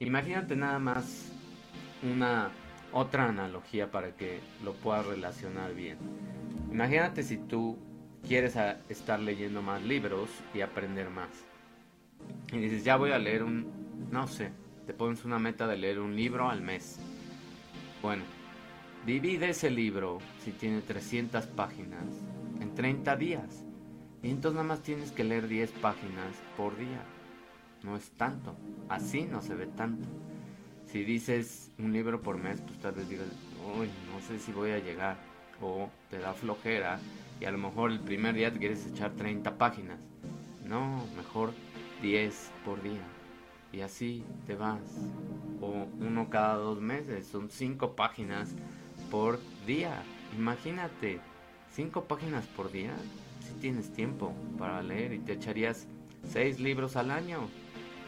Imagínate nada más una otra analogía para que lo puedas relacionar bien. Imagínate si tú quieres estar leyendo más libros y aprender más. Y dices, ya voy a leer un, no sé, te pones una meta de leer un libro al mes. Bueno, divide ese libro, si tiene 300 páginas, en 30 días. Y entonces nada más tienes que leer 10 páginas por día. No es tanto. Así no se ve tanto. Si dices un libro por mes, pues tal vez digas, uy, no sé si voy a llegar. O te da flojera y a lo mejor el primer día te quieres echar 30 páginas. No, mejor 10 por día. Y así te vas. O uno cada dos meses. Son 5 páginas por día. Imagínate, 5 páginas por día. Si tienes tiempo para leer y te echarías 6 libros al año.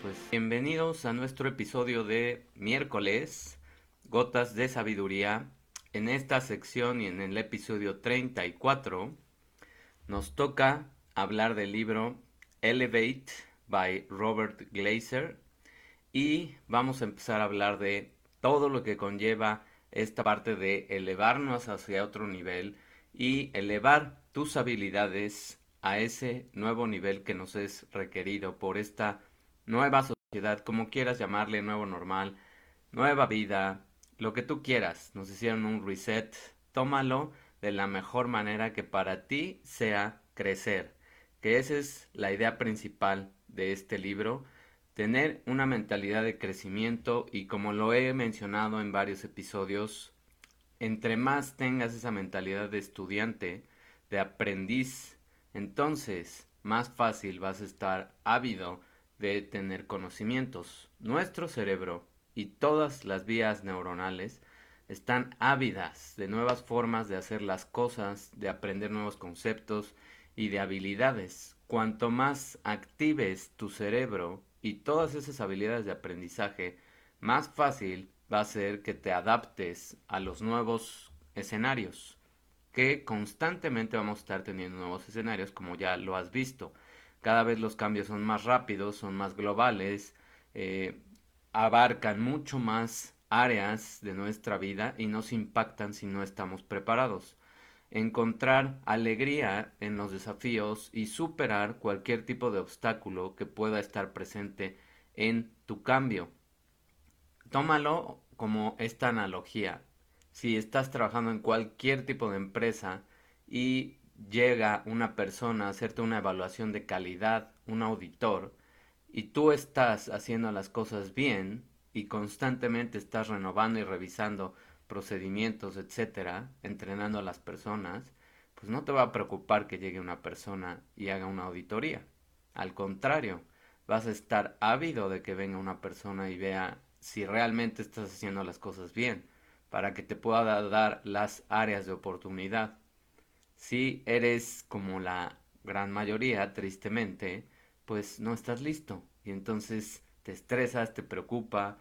Pues bienvenidos a nuestro episodio de miércoles, Gotas de Sabiduría. En esta sección y en el episodio 34 nos toca hablar del libro Elevate by Robert Glazer y vamos a empezar a hablar de todo lo que conlleva esta parte de elevarnos hacia otro nivel y elevar tus habilidades a ese nuevo nivel que nos es requerido por esta nueva sociedad, como quieras llamarle, nuevo normal, nueva vida, lo que tú quieras. Nos hicieron un reset, tómalo de la mejor manera que para ti sea crecer. Que esa es la idea principal de este libro, tener una mentalidad de crecimiento y como lo he mencionado en varios episodios, entre más tengas esa mentalidad de estudiante, de aprendiz, entonces más fácil vas a estar ávido de tener conocimientos. Nuestro cerebro y todas las vías neuronales están ávidas de nuevas formas de hacer las cosas, de aprender nuevos conceptos y de habilidades. Cuanto más actives tu cerebro y todas esas habilidades de aprendizaje, más fácil va a ser que te adaptes a los nuevos escenarios, que constantemente vamos a estar teniendo nuevos escenarios como ya lo has visto. Cada vez los cambios son más rápidos, son más globales, eh, abarcan mucho más áreas de nuestra vida y nos impactan si no estamos preparados. Encontrar alegría en los desafíos y superar cualquier tipo de obstáculo que pueda estar presente en tu cambio. Tómalo como esta analogía. Si estás trabajando en cualquier tipo de empresa y llega una persona a hacerte una evaluación de calidad, un auditor, y tú estás haciendo las cosas bien y constantemente estás renovando y revisando procedimientos, etcétera, entrenando a las personas, pues no te va a preocupar que llegue una persona y haga una auditoría. Al contrario, vas a estar ávido de que venga una persona y vea si realmente estás haciendo las cosas bien, para que te pueda dar las áreas de oportunidad si eres como la gran mayoría, tristemente, pues no estás listo. Y entonces te estresas, te preocupa,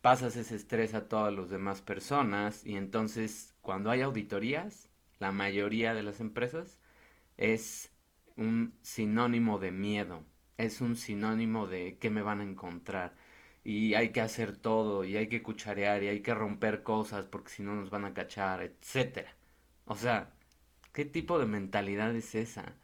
pasas ese estrés a todas las demás personas y entonces cuando hay auditorías, la mayoría de las empresas es un sinónimo de miedo, es un sinónimo de qué me van a encontrar y hay que hacer todo y hay que cucharear y hay que romper cosas porque si no nos van a cachar, etcétera. O sea, ¿Qué tipo de mentalidad es esa?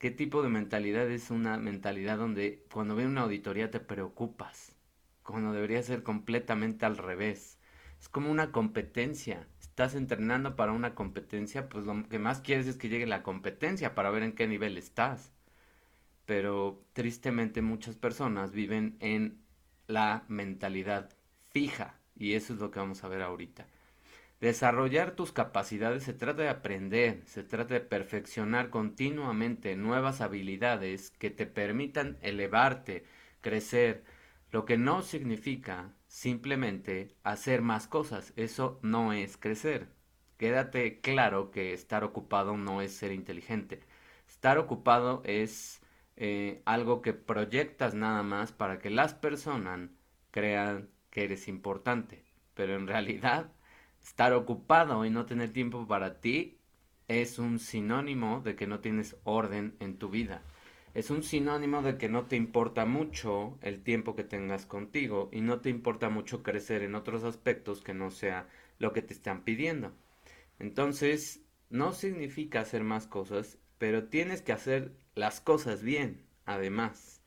¿Qué tipo de mentalidad es una mentalidad donde cuando viene una auditoría te preocupas? Cuando debería ser completamente al revés. Es como una competencia. Estás entrenando para una competencia, pues lo que más quieres es que llegue la competencia para ver en qué nivel estás. Pero tristemente muchas personas viven en la mentalidad fija y eso es lo que vamos a ver ahorita. Desarrollar tus capacidades se trata de aprender, se trata de perfeccionar continuamente nuevas habilidades que te permitan elevarte, crecer, lo que no significa simplemente hacer más cosas, eso no es crecer. Quédate claro que estar ocupado no es ser inteligente. Estar ocupado es eh, algo que proyectas nada más para que las personas crean que eres importante, pero en realidad estar ocupado y no tener tiempo para ti es un sinónimo de que no tienes orden en tu vida. es un sinónimo de que no te importa mucho el tiempo que tengas contigo y no te importa mucho crecer en otros aspectos que no sea lo que te están pidiendo. Entonces, no significa hacer más cosas, pero tienes que hacer las cosas bien, además.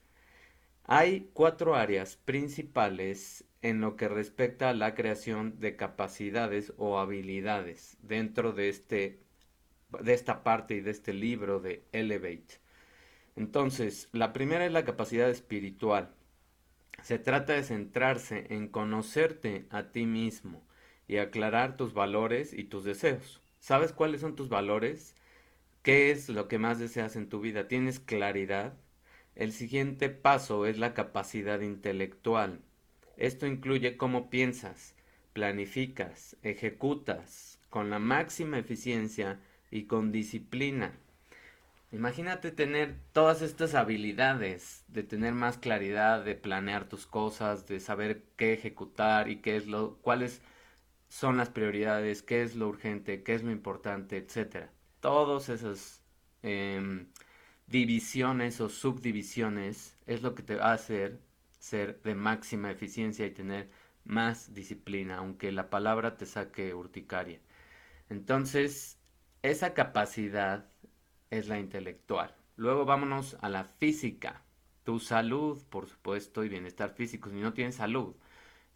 Hay cuatro áreas principales en lo que respecta a la creación de capacidades o habilidades dentro de, este, de esta parte y de este libro de Elevate. Entonces, la primera es la capacidad espiritual. Se trata de centrarse en conocerte a ti mismo y aclarar tus valores y tus deseos. ¿Sabes cuáles son tus valores? ¿Qué es lo que más deseas en tu vida? ¿Tienes claridad? El siguiente paso es la capacidad intelectual. Esto incluye cómo piensas, planificas, ejecutas con la máxima eficiencia y con disciplina. Imagínate tener todas estas habilidades, de tener más claridad, de planear tus cosas, de saber qué ejecutar y qué es lo, cuáles son las prioridades, qué es lo urgente, qué es lo importante, etcétera. Todas esas em, divisiones o subdivisiones es lo que te va a hacer ser de máxima eficiencia y tener más disciplina, aunque la palabra te saque urticaria. Entonces, esa capacidad es la intelectual. Luego vámonos a la física. Tu salud, por supuesto, y bienestar físico. Si no tienes salud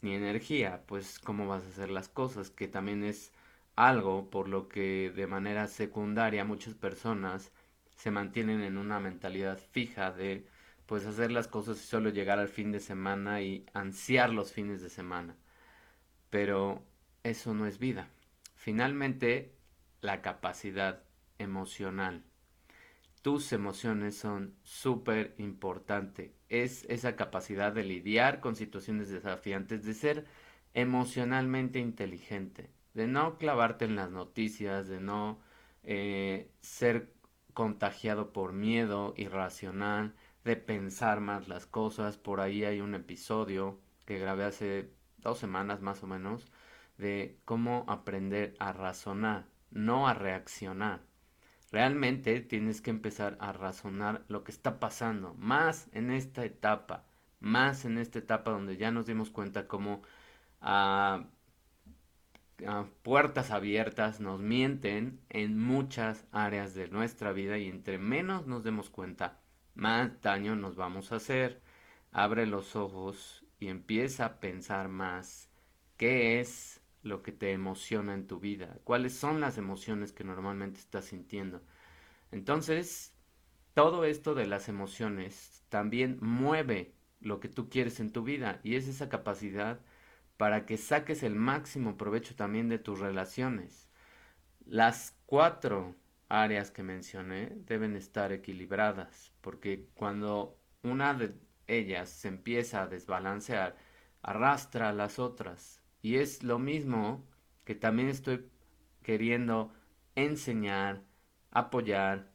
ni energía, pues cómo vas a hacer las cosas, que también es algo por lo que de manera secundaria muchas personas se mantienen en una mentalidad fija de pues hacer las cosas y solo llegar al fin de semana y ansiar los fines de semana. Pero eso no es vida. Finalmente, la capacidad emocional tus emociones son súper importante. Es esa capacidad de lidiar con situaciones desafiantes, de ser emocionalmente inteligente, de no clavarte en las noticias, de no eh, ser contagiado por miedo irracional, de pensar más las cosas. Por ahí hay un episodio que grabé hace dos semanas más o menos de cómo aprender a razonar, no a reaccionar. Realmente tienes que empezar a razonar lo que está pasando, más en esta etapa, más en esta etapa donde ya nos dimos cuenta cómo a, puertas abiertas nos mienten en muchas áreas de nuestra vida y entre menos nos demos cuenta, más daño nos vamos a hacer. Abre los ojos y empieza a pensar más qué es lo que te emociona en tu vida, cuáles son las emociones que normalmente estás sintiendo. Entonces, todo esto de las emociones también mueve lo que tú quieres en tu vida y es esa capacidad para que saques el máximo provecho también de tus relaciones. Las cuatro áreas que mencioné deben estar equilibradas porque cuando una de ellas se empieza a desbalancear, arrastra a las otras y es lo mismo que también estoy queriendo enseñar, apoyar,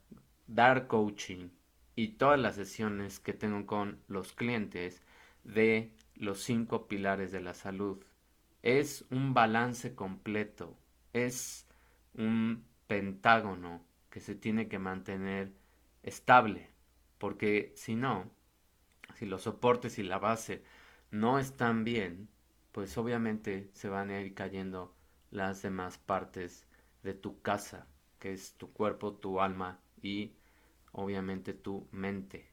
dar coaching y todas las sesiones que tengo con los clientes de los cinco pilares de la salud. Es un balance completo, es un pentágono que se tiene que mantener estable, porque si no, si los soportes y la base no están bien, pues obviamente se van a ir cayendo las demás partes de tu casa, que es tu cuerpo, tu alma y obviamente tu mente.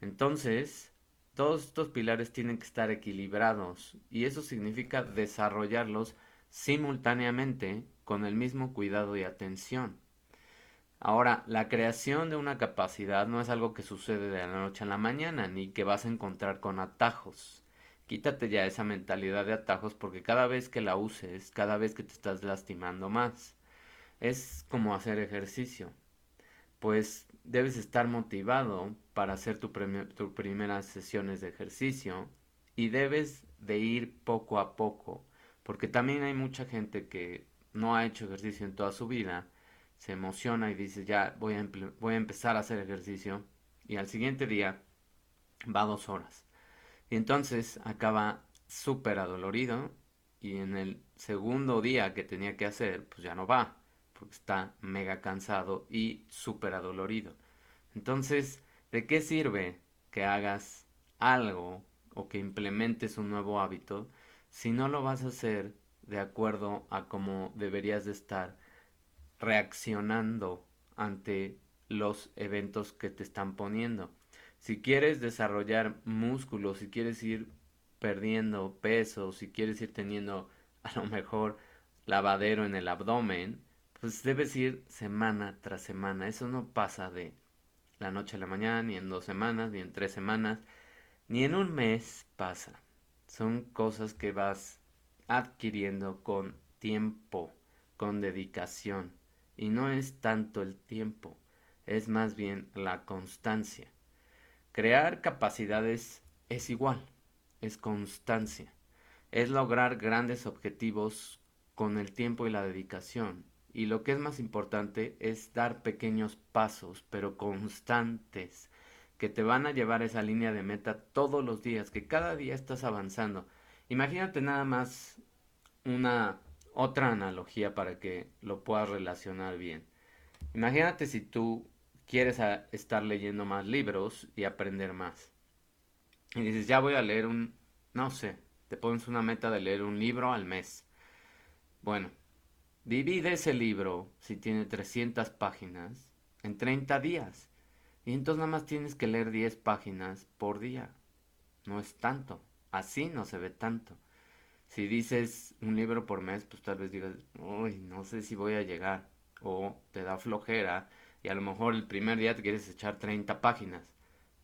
Entonces, todos estos pilares tienen que estar equilibrados y eso significa desarrollarlos simultáneamente con el mismo cuidado y atención. Ahora, la creación de una capacidad no es algo que sucede de la noche a la mañana, ni que vas a encontrar con atajos. Quítate ya esa mentalidad de atajos porque cada vez que la uses, cada vez que te estás lastimando más. Es como hacer ejercicio. Pues debes estar motivado para hacer tus tu primeras sesiones de ejercicio y debes de ir poco a poco. Porque también hay mucha gente que no ha hecho ejercicio en toda su vida, se emociona y dice ya voy a, voy a empezar a hacer ejercicio y al siguiente día va dos horas y entonces acaba súper adolorido y en el segundo día que tenía que hacer, pues ya no va, porque está mega cansado y súper adolorido. Entonces, ¿De qué sirve que hagas algo o que implementes un nuevo hábito si no lo vas a hacer de acuerdo a cómo deberías de estar reaccionando ante los eventos que te están poniendo? Si quieres desarrollar músculos, si quieres ir perdiendo peso, si quieres ir teniendo a lo mejor lavadero en el abdomen, pues debes ir semana tras semana. Eso no pasa de la noche a la mañana, ni en dos semanas, ni en tres semanas, ni en un mes pasa. Son cosas que vas adquiriendo con tiempo, con dedicación. Y no es tanto el tiempo, es más bien la constancia. Crear capacidades es igual, es constancia. Es lograr grandes objetivos con el tiempo y la dedicación. Y lo que es más importante es dar pequeños pasos, pero constantes, que te van a llevar a esa línea de meta todos los días, que cada día estás avanzando. Imagínate nada más una otra analogía para que lo puedas relacionar bien. Imagínate si tú quieres estar leyendo más libros y aprender más. Y dices, ya voy a leer un, no sé, te pones una meta de leer un libro al mes. Bueno, divide ese libro, si tiene 300 páginas, en 30 días. Y entonces nada más tienes que leer 10 páginas por día. No es tanto. Así no se ve tanto. Si dices un libro por mes, pues tal vez digas, uy, no sé si voy a llegar. O te da flojera y a lo mejor el primer día te quieres echar 30 páginas.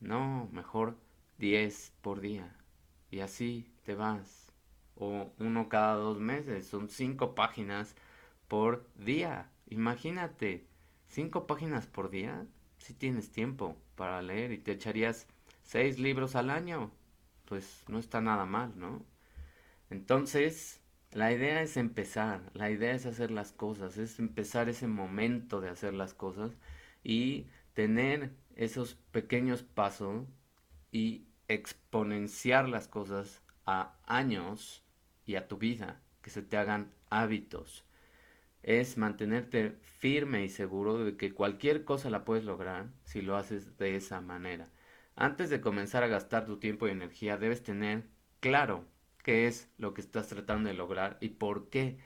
No, mejor 10 por día. Y así te vas o uno cada dos meses. Son cinco páginas por día. Imagínate, cinco páginas por día. Si tienes tiempo para leer y te echarías seis libros al año, pues no está nada mal, ¿no? Entonces, la idea es empezar, la idea es hacer las cosas, es empezar ese momento de hacer las cosas y tener esos pequeños pasos y exponenciar las cosas a años y a tu vida, que se te hagan hábitos. Es mantenerte firme y seguro de que cualquier cosa la puedes lograr si lo haces de esa manera. Antes de comenzar a gastar tu tiempo y energía, debes tener claro qué es lo que estás tratando de lograr y por qué.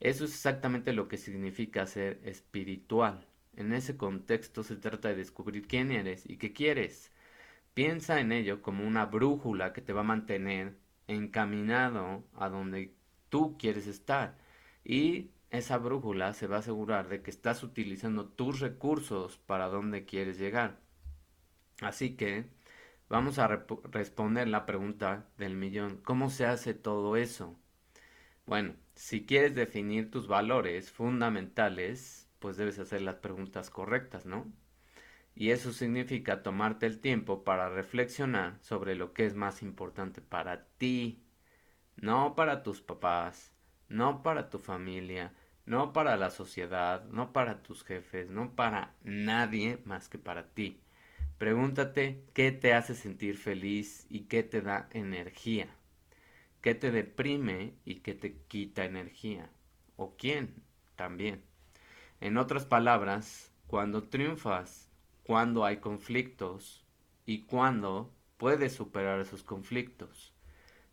Eso es exactamente lo que significa ser espiritual. En ese contexto se trata de descubrir quién eres y qué quieres. Piensa en ello como una brújula que te va a mantener encaminado a donde tú quieres estar. Y esa brújula se va a asegurar de que estás utilizando tus recursos para donde quieres llegar. Así que vamos a responder la pregunta del millón. ¿Cómo se hace todo eso? Bueno, si quieres definir tus valores fundamentales, pues debes hacer las preguntas correctas, ¿no? Y eso significa tomarte el tiempo para reflexionar sobre lo que es más importante para ti, no para tus papás, no para tu familia, no para la sociedad, no para tus jefes, no para nadie más que para ti. Pregúntate qué te hace sentir feliz y qué te da energía, qué te deprime y qué te quita energía, o quién también. En otras palabras, cuando triunfas cuando hay conflictos y cuándo puedes superar esos conflictos.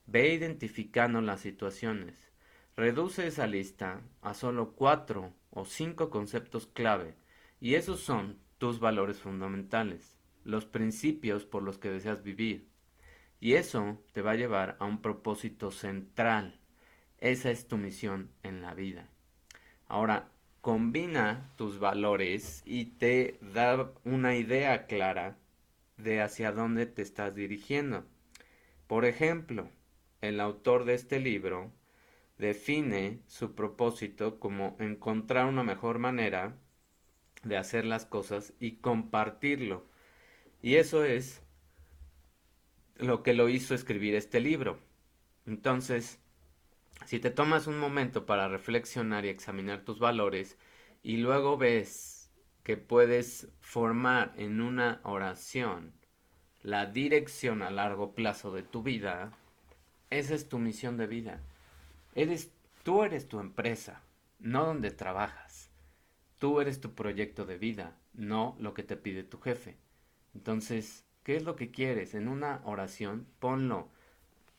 Ve identificando las situaciones. Reduce esa lista a solo cuatro o cinco conceptos clave y esos son tus valores fundamentales, los principios por los que deseas vivir. Y eso te va a llevar a un propósito central. Esa es tu misión en la vida. Ahora, combina tus valores y te da una idea clara de hacia dónde te estás dirigiendo. Por ejemplo, el autor de este libro define su propósito como encontrar una mejor manera de hacer las cosas y compartirlo. Y eso es lo que lo hizo escribir este libro. Entonces, si te tomas un momento para reflexionar y examinar tus valores y luego ves que puedes formar en una oración la dirección a largo plazo de tu vida, esa es tu misión de vida. Eres, tú eres tu empresa, no donde trabajas. Tú eres tu proyecto de vida, no lo que te pide tu jefe. Entonces, ¿qué es lo que quieres? En una oración, ponlo,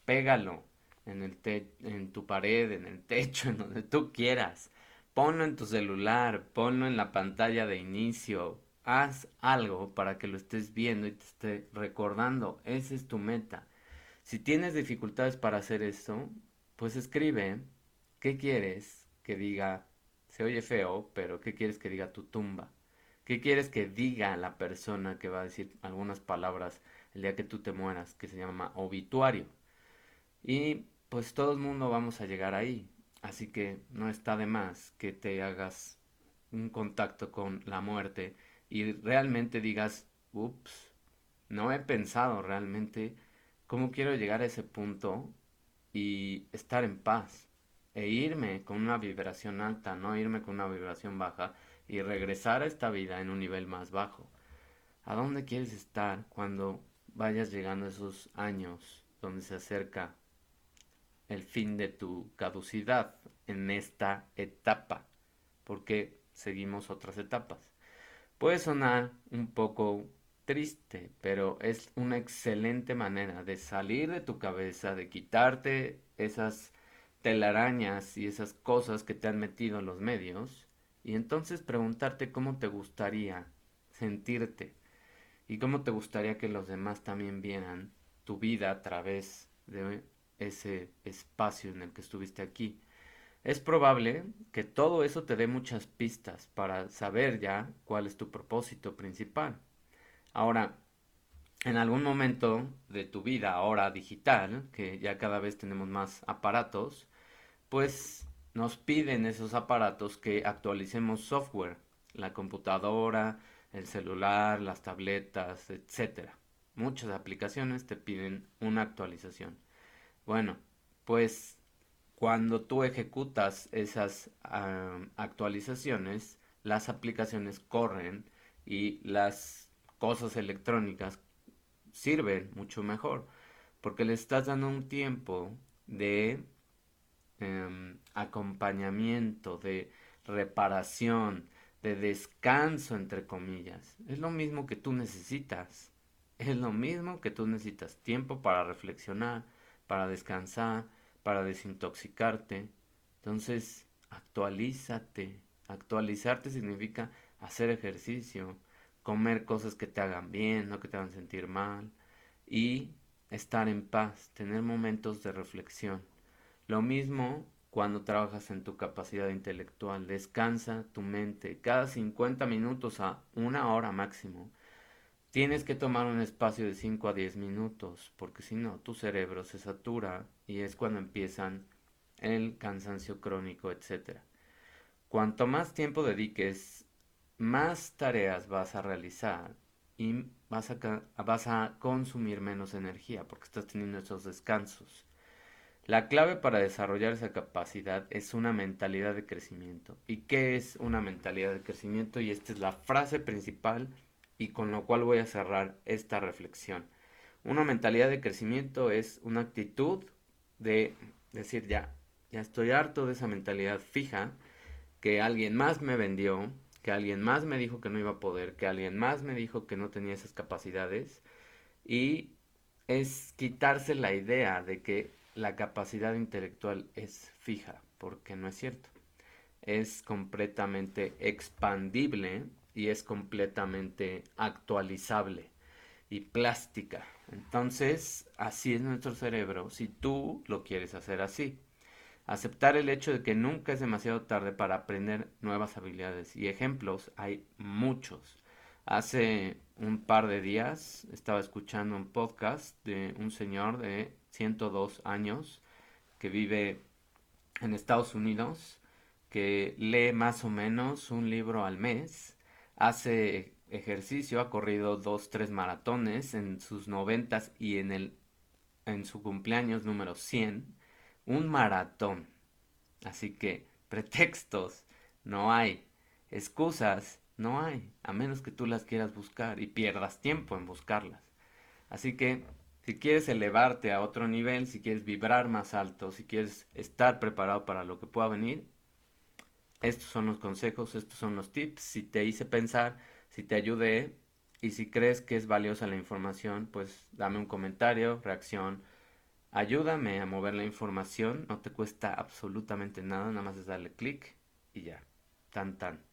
pégalo en, el en tu pared, en el techo, en donde tú quieras. Ponlo en tu celular, ponlo en la pantalla de inicio. Haz algo para que lo estés viendo y te esté recordando. Esa es tu meta. Si tienes dificultades para hacer eso, pues escribe qué quieres que diga. Se oye feo, pero qué quieres que diga tu tumba. ¿Qué quieres que diga la persona que va a decir algunas palabras el día que tú te mueras, que se llama obituario? Y pues todo el mundo vamos a llegar ahí. Así que no está de más que te hagas un contacto con la muerte y realmente digas, ups, no he pensado realmente cómo quiero llegar a ese punto y estar en paz e irme con una vibración alta, no irme con una vibración baja y regresar a esta vida en un nivel más bajo. ¿A dónde quieres estar cuando vayas llegando a esos años donde se acerca el fin de tu caducidad en esta etapa? Porque seguimos otras etapas. Puede sonar un poco triste, pero es una excelente manera de salir de tu cabeza, de quitarte esas telarañas y esas cosas que te han metido en los medios y entonces preguntarte cómo te gustaría sentirte y cómo te gustaría que los demás también vieran tu vida a través de ese espacio en el que estuviste aquí. Es probable que todo eso te dé muchas pistas para saber ya cuál es tu propósito principal. Ahora, en algún momento de tu vida ahora digital, que ya cada vez tenemos más aparatos, pues nos piden esos aparatos que actualicemos software, la computadora, el celular, las tabletas, etc. Muchas aplicaciones te piden una actualización. Bueno, pues cuando tú ejecutas esas actualizaciones, las aplicaciones corren y las cosas electrónicas sirven mucho mejor porque le estás dando un tiempo de Em, acompañamiento, de reparación, de descanso, entre comillas. Es lo mismo que tú necesitas. Es lo mismo que tú necesitas. Tiempo para reflexionar, para descansar, para desintoxicarte. Entonces, actualízate. Actualizarte significa hacer ejercicio, comer cosas que te hagan bien, no que te hagan sentir mal. Y estar en paz, tener momentos de reflexión. Lo mismo cuando trabajas en tu capacidad intelectual. Descansa tu mente. Cada 50 minutos a una hora máximo. Tienes que tomar un espacio de 5 a 10 minutos, porque si no, tu cerebro se satura y es cuando empiezan el cansancio crónico, etc. Cuanto más tiempo dediques, más tareas vas a realizar y vas a, vas a consumir menos energía porque estás teniendo esos descansos. La clave para desarrollar esa capacidad es una mentalidad de crecimiento. ¿Y qué es una mentalidad de crecimiento? Y esta es la frase principal y con lo cual voy a cerrar esta reflexión. Una mentalidad de crecimiento es una actitud de decir ya, ya estoy harto de esa mentalidad fija que alguien más me vendió, que alguien más me dijo que no iba a poder, que alguien más me dijo que no tenía esas capacidades y es quitarse la idea de que la capacidad intelectual es fija, porque no es cierto. Es completamente expandible y es completamente actualizable y plástica. Entonces, así es nuestro cerebro si tú lo quieres hacer así. Aceptar el hecho de que nunca es demasiado tarde para aprender nuevas habilidades. Y ejemplos hay muchos. Hace un par de días estaba escuchando un podcast de un señor de 102 años que vive en Estados Unidos, que lee más o menos un libro al mes, hace ejercicio, ha corrido dos, tres maratones en sus noventas y en el en su cumpleaños número 100, un maratón. Así que pretextos no hay, excusas no hay, a menos que tú las quieras buscar y pierdas tiempo en buscarlas. Así que si quieres elevarte a otro nivel, si quieres vibrar más alto, si quieres estar preparado para lo que pueda venir, estos son los consejos, estos son los tips. Si te hice pensar, si te ayudé Y si crees que es valiosa la información, pues dame un comentario, reacción. Ayúdame a mover la información, no te cuesta absolutamente nada, nada más es darle clic y ya. Tan tan.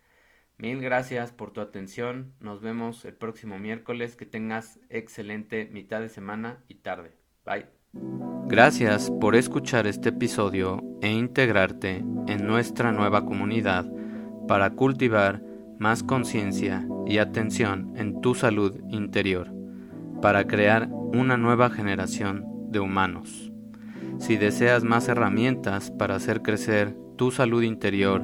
Mil gracias por tu atención. Nos vemos el próximo miércoles. Que tengas excelente mitad de semana y tarde. Bye. Gracias por escuchar este episodio e integrarte en nuestra nueva comunidad para cultivar más conciencia y atención en tu salud interior para crear una nueva generación de humanos. Si deseas más herramientas para hacer crecer tu salud interior,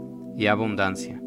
y abundancia.